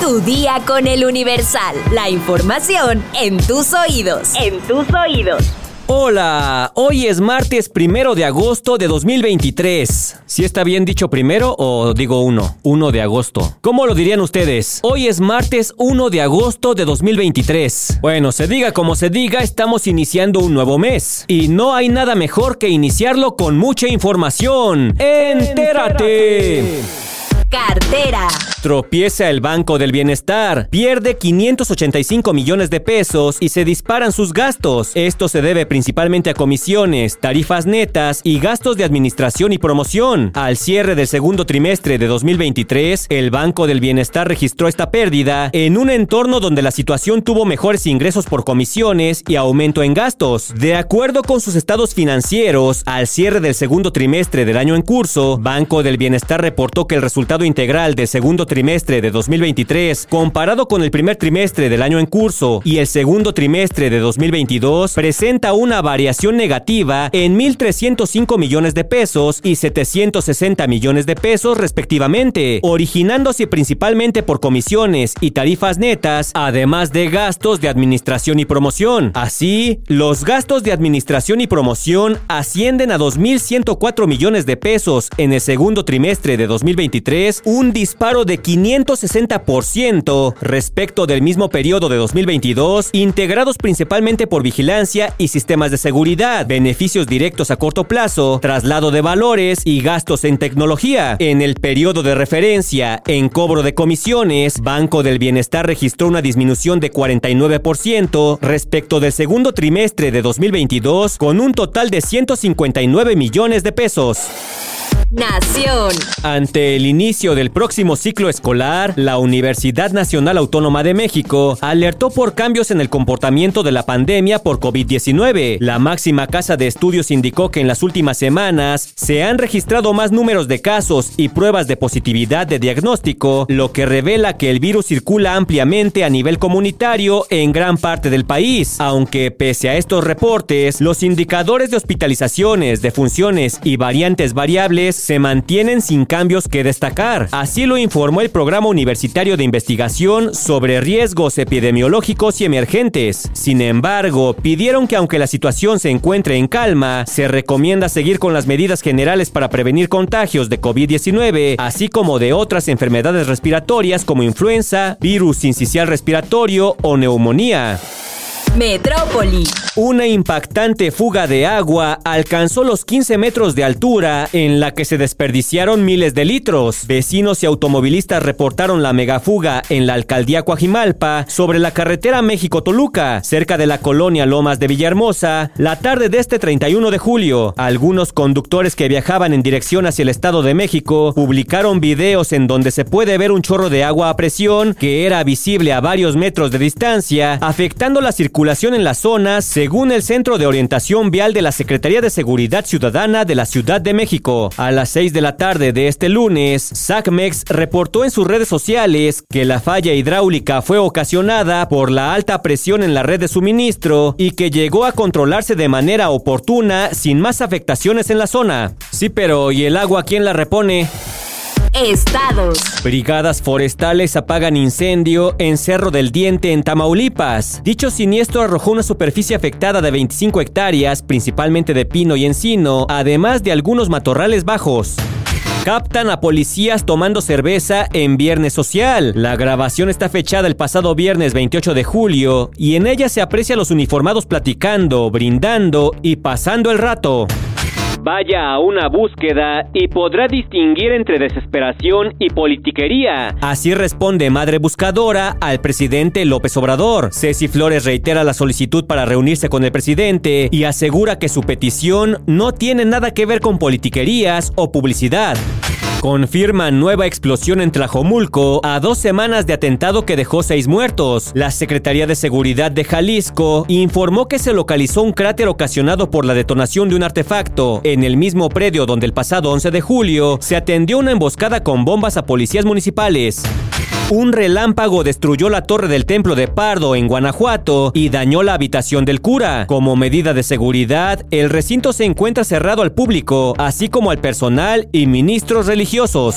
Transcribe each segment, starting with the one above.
Tu día con el Universal. La información en tus oídos. En tus oídos. Hola, hoy es martes primero de agosto de 2023. ¿Si está bien dicho primero o digo uno? Uno de agosto. ¿Cómo lo dirían ustedes? Hoy es martes 1 de agosto de 2023. Bueno, se diga como se diga, estamos iniciando un nuevo mes. Y no hay nada mejor que iniciarlo con mucha información. ¡Entérate! Cartera. El Banco del Bienestar, pierde 585 millones de pesos y se disparan sus gastos. Esto se debe principalmente a comisiones, tarifas netas y gastos de administración y promoción. Al cierre del segundo trimestre de 2023, el Banco del Bienestar registró esta pérdida en un entorno donde la situación tuvo mejores ingresos por comisiones y aumento en gastos. De acuerdo con sus estados financieros, al cierre del segundo trimestre del año en curso, Banco del Bienestar reportó que el resultado integral del segundo trimestre de 2023, comparado con el primer trimestre del año en curso y el segundo trimestre de 2022, presenta una variación negativa en 1.305 millones de pesos y 760 millones de pesos respectivamente, originándose principalmente por comisiones y tarifas netas, además de gastos de administración y promoción. Así, los gastos de administración y promoción ascienden a 2.104 millones de pesos en el segundo trimestre de 2023, un disparo de 560% respecto del mismo periodo de 2022, integrados principalmente por vigilancia y sistemas de seguridad, beneficios directos a corto plazo, traslado de valores y gastos en tecnología. En el periodo de referencia, en cobro de comisiones, Banco del Bienestar registró una disminución de 49% respecto del segundo trimestre de 2022, con un total de 159 millones de pesos. Nación. Ante el inicio del próximo ciclo escolar, la Universidad Nacional Autónoma de México alertó por cambios en el comportamiento de la pandemia por COVID-19. La máxima casa de estudios indicó que en las últimas semanas se han registrado más números de casos y pruebas de positividad de diagnóstico, lo que revela que el virus circula ampliamente a nivel comunitario en gran parte del país. Aunque pese a estos reportes, los indicadores de hospitalizaciones, defunciones y variantes variables se mantienen sin cambios que destacar. Así lo informó el Programa Universitario de Investigación sobre Riesgos Epidemiológicos y Emergentes. Sin embargo, pidieron que aunque la situación se encuentre en calma, se recomienda seguir con las medidas generales para prevenir contagios de COVID-19, así como de otras enfermedades respiratorias como influenza, virus sincicial respiratorio o neumonía. Metrópoli. Una impactante fuga de agua alcanzó los 15 metros de altura en la que se desperdiciaron miles de litros. Vecinos y automovilistas reportaron la megafuga en la alcaldía Coajimalpa sobre la carretera México-Toluca, cerca de la colonia Lomas de Villahermosa, la tarde de este 31 de julio. Algunos conductores que viajaban en dirección hacia el Estado de México publicaron videos en donde se puede ver un chorro de agua a presión que era visible a varios metros de distancia, afectando la circulación en la zona, según el Centro de Orientación Vial de la Secretaría de Seguridad Ciudadana de la Ciudad de México. A las 6 de la tarde de este lunes, SACMEX reportó en sus redes sociales que la falla hidráulica fue ocasionada por la alta presión en la red de suministro y que llegó a controlarse de manera oportuna sin más afectaciones en la zona. Sí, pero ¿y el agua quién la repone? Estados. Brigadas forestales apagan incendio en Cerro del Diente en Tamaulipas. Dicho siniestro arrojó una superficie afectada de 25 hectáreas, principalmente de pino y encino, además de algunos matorrales bajos. Captan a policías tomando cerveza en Viernes Social. La grabación está fechada el pasado viernes 28 de julio y en ella se aprecia a los uniformados platicando, brindando y pasando el rato vaya a una búsqueda y podrá distinguir entre desesperación y politiquería. Así responde Madre Buscadora al presidente López Obrador. Ceci Flores reitera la solicitud para reunirse con el presidente y asegura que su petición no tiene nada que ver con politiquerías o publicidad. Confirma nueva explosión en Tlajomulco a dos semanas de atentado que dejó seis muertos. La Secretaría de Seguridad de Jalisco informó que se localizó un cráter ocasionado por la detonación de un artefacto en el mismo predio donde el pasado 11 de julio se atendió una emboscada con bombas a policías municipales. Un relámpago destruyó la torre del templo de Pardo en Guanajuato y dañó la habitación del cura. Como medida de seguridad, el recinto se encuentra cerrado al público, así como al personal y ministros religiosos.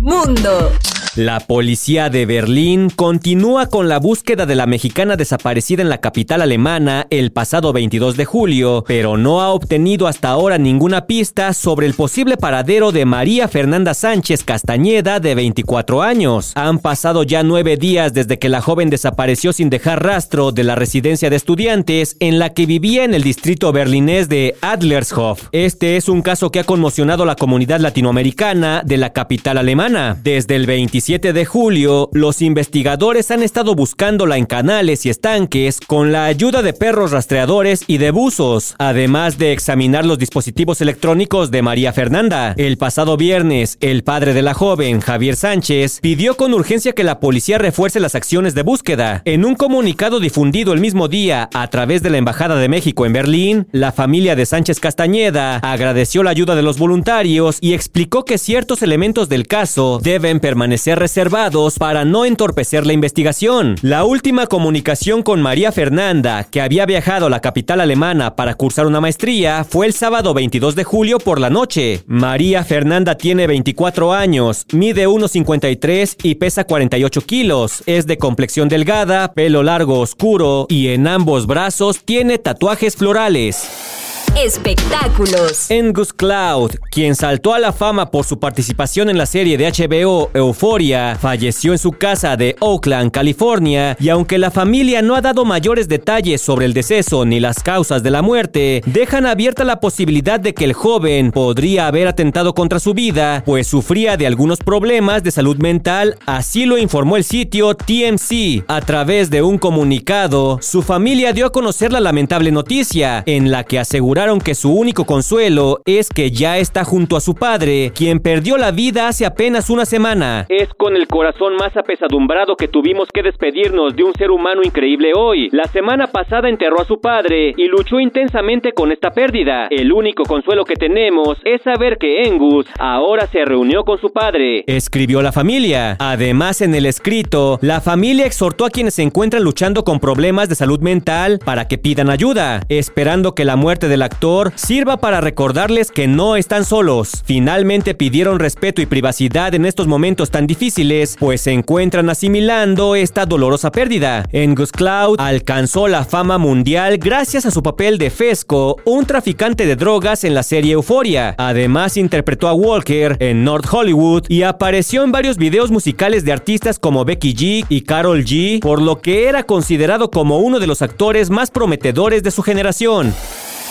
Mundo. La policía de Berlín continúa con la búsqueda de la mexicana desaparecida en la capital alemana el pasado 22 de julio, pero no ha obtenido hasta ahora ninguna pista sobre el posible paradero de María Fernanda Sánchez Castañeda de 24 años. Han pasado ya nueve días desde que la joven desapareció sin dejar rastro de la residencia de estudiantes en la que vivía en el distrito berlinés de Adlershof. Este es un caso que ha conmocionado la comunidad latinoamericana de la capital alemana. Desde el 27 de julio, los investigadores han estado buscándola en canales y estanques con la ayuda de perros rastreadores y de buzos, además de examinar los dispositivos electrónicos de María Fernanda. El pasado viernes, el padre de la joven, Javier Sánchez, pidió con urgencia que la policía refuerce las acciones de búsqueda. En un comunicado difundido el mismo día a través de la Embajada de México en Berlín, la familia de Sánchez Castañeda agradeció la ayuda de los voluntarios y explicó que ciertos elementos del caso deben permanecer reservados para no entorpecer la investigación. La última comunicación con María Fernanda, que había viajado a la capital alemana para cursar una maestría, fue el sábado 22 de julio por la noche. María Fernanda tiene 24 años, mide 1,53 y pesa 48 kilos. Es de complexión delgada, pelo largo oscuro y en ambos brazos tiene tatuajes florales. Espectáculos. Angus Cloud, quien saltó a la fama por su participación en la serie de HBO Euphoria, falleció en su casa de Oakland, California, y aunque la familia no ha dado mayores detalles sobre el deceso ni las causas de la muerte, dejan abierta la posibilidad de que el joven podría haber atentado contra su vida, pues sufría de algunos problemas de salud mental, así lo informó el sitio TMC. A través de un comunicado, su familia dio a conocer la lamentable noticia, en la que aseguraron que su único consuelo es que ya está junto a su padre, quien perdió la vida hace apenas una semana. Es con el corazón más apesadumbrado que tuvimos que despedirnos de un ser humano increíble hoy. La semana pasada enterró a su padre y luchó intensamente con esta pérdida. El único consuelo que tenemos es saber que Engus ahora se reunió con su padre. Escribió la familia. Además, en el escrito, la familia exhortó a quienes se encuentran luchando con problemas de salud mental para que pidan ayuda, esperando que la muerte del sirva para recordarles que no están solos. Finalmente pidieron respeto y privacidad en estos momentos tan difíciles, pues se encuentran asimilando esta dolorosa pérdida. Angus Cloud alcanzó la fama mundial gracias a su papel de Fesco, un traficante de drogas en la serie Euphoria. Además interpretó a Walker en North Hollywood y apareció en varios videos musicales de artistas como Becky G y Carol G, por lo que era considerado como uno de los actores más prometedores de su generación.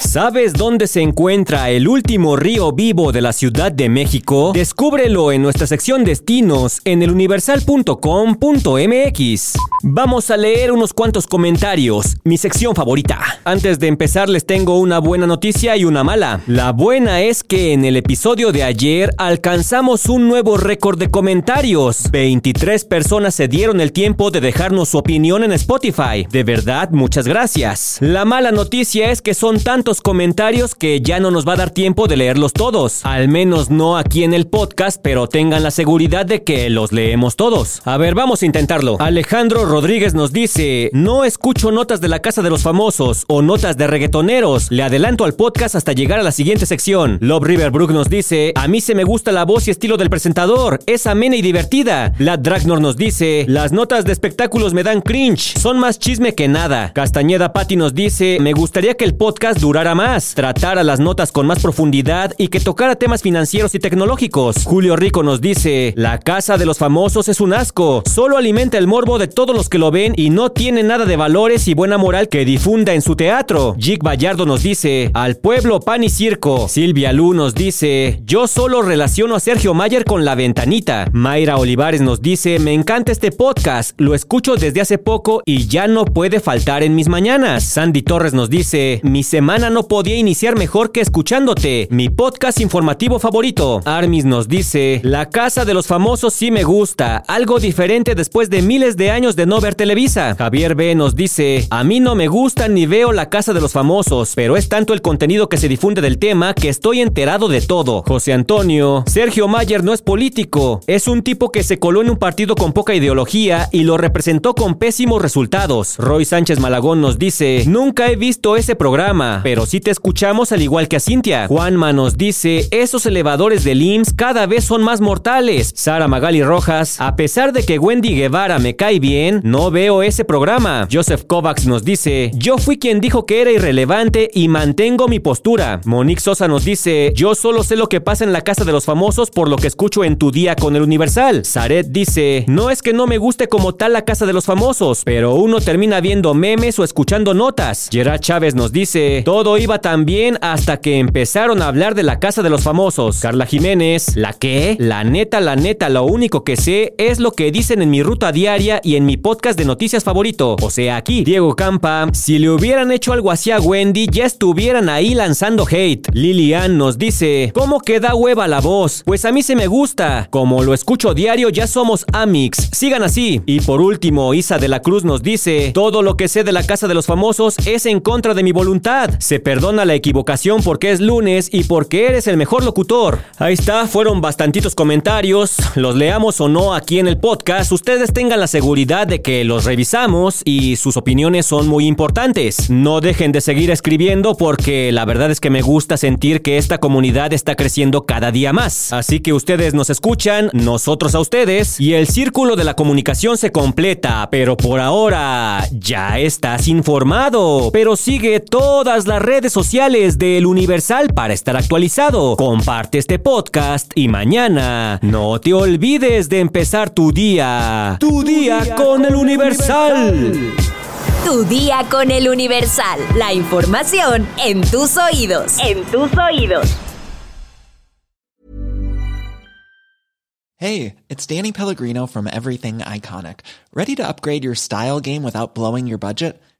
¿Sabes dónde se encuentra el último río vivo de la Ciudad de México? Descúbrelo en nuestra sección Destinos en eluniversal.com.mx. Vamos a leer unos cuantos comentarios, mi sección favorita. Antes de empezar les tengo una buena noticia y una mala. La buena es que en el episodio de ayer alcanzamos un nuevo récord de comentarios. 23 personas se dieron el tiempo de dejarnos su opinión en Spotify. De verdad, muchas gracias. La mala noticia es que son tantos comentarios que ya no nos va a dar tiempo de leerlos todos. Al menos no aquí en el podcast, pero tengan la seguridad de que los leemos todos. A ver, vamos a intentarlo. Alejandro Rodríguez nos dice, no escucho notas de la casa de los famosos o notas de reggaetoneros. Le adelanto al podcast hasta llegar a la siguiente sección. Love River Brook nos dice, a mí se me gusta la voz y estilo del presentador. Es amena y divertida. La Dragnor nos dice, las notas de espectáculos me dan cringe. Son más chisme que nada. Castañeda Patti nos dice, me gustaría que el podcast durara más, tratara las notas con más profundidad y que tocara temas financieros y tecnológicos. Julio Rico nos dice, la casa de los famosos es un asco, solo alimenta el morbo de todos los que lo ven y no tiene nada de valores y buena moral que difunda en su teatro. Jig Vallardo nos dice, al pueblo pan y circo. Silvia Lu nos dice, yo solo relaciono a Sergio Mayer con la ventanita. Mayra Olivares nos dice, me encanta este podcast, lo escucho desde hace poco y ya no puede faltar en mis mañanas. Sandy Torres nos dice, mi semana no podía iniciar mejor que escuchándote, mi podcast informativo favorito. Armis nos dice, La Casa de los Famosos sí me gusta, algo diferente después de miles de años de no ver Televisa. Javier B nos dice, a mí no me gusta ni veo La Casa de los Famosos, pero es tanto el contenido que se difunde del tema que estoy enterado de todo. José Antonio, Sergio Mayer no es político, es un tipo que se coló en un partido con poca ideología y lo representó con pésimos resultados. Roy Sánchez Malagón nos dice, nunca he visto ese programa, pero pero sí te escuchamos al igual que a Cintia. Juanma nos dice, esos elevadores del IMSS cada vez son más mortales. Sara Magali Rojas, a pesar de que Wendy Guevara me cae bien, no veo ese programa. Joseph Kovacs nos dice, yo fui quien dijo que era irrelevante y mantengo mi postura. Monique Sosa nos dice, yo solo sé lo que pasa en la casa de los famosos por lo que escucho en tu día con el Universal. Zaret dice, no es que no me guste como tal la casa de los famosos, pero uno termina viendo memes o escuchando notas. Gerard Chávez nos dice, todo iba tan bien hasta que empezaron a hablar de la casa de los famosos. Carla Jiménez, ¿la qué? La neta, la neta, lo único que sé es lo que dicen en mi ruta diaria y en mi podcast de noticias favorito. O sea, aquí, Diego Campa, si le hubieran hecho algo así a Wendy, ya estuvieran ahí lanzando hate. Lilian nos dice, ¿cómo queda hueva la voz? Pues a mí se me gusta. Como lo escucho diario, ya somos Amix. Sigan así. Y por último, Isa de la Cruz nos dice, todo lo que sé de la casa de los famosos es en contra de mi voluntad. Se perdona la equivocación porque es lunes y porque eres el mejor locutor. Ahí está, fueron bastantitos comentarios. Los leamos o no aquí en el podcast. Ustedes tengan la seguridad de que los revisamos y sus opiniones son muy importantes. No dejen de seguir escribiendo porque la verdad es que me gusta sentir que esta comunidad está creciendo cada día más. Así que ustedes nos escuchan, nosotros a ustedes y el círculo de la comunicación se completa. Pero por ahora ya estás informado. Pero sigue todas las redes sociales del Universal para estar actualizado. Comparte este podcast y mañana no te olvides de empezar tu día. Tu día con el Universal. Tu día con el Universal. La información en tus oídos. En tus oídos. Hey, it's Danny Pellegrino from Everything Iconic. ¿Ready to upgrade your style game without blowing your budget?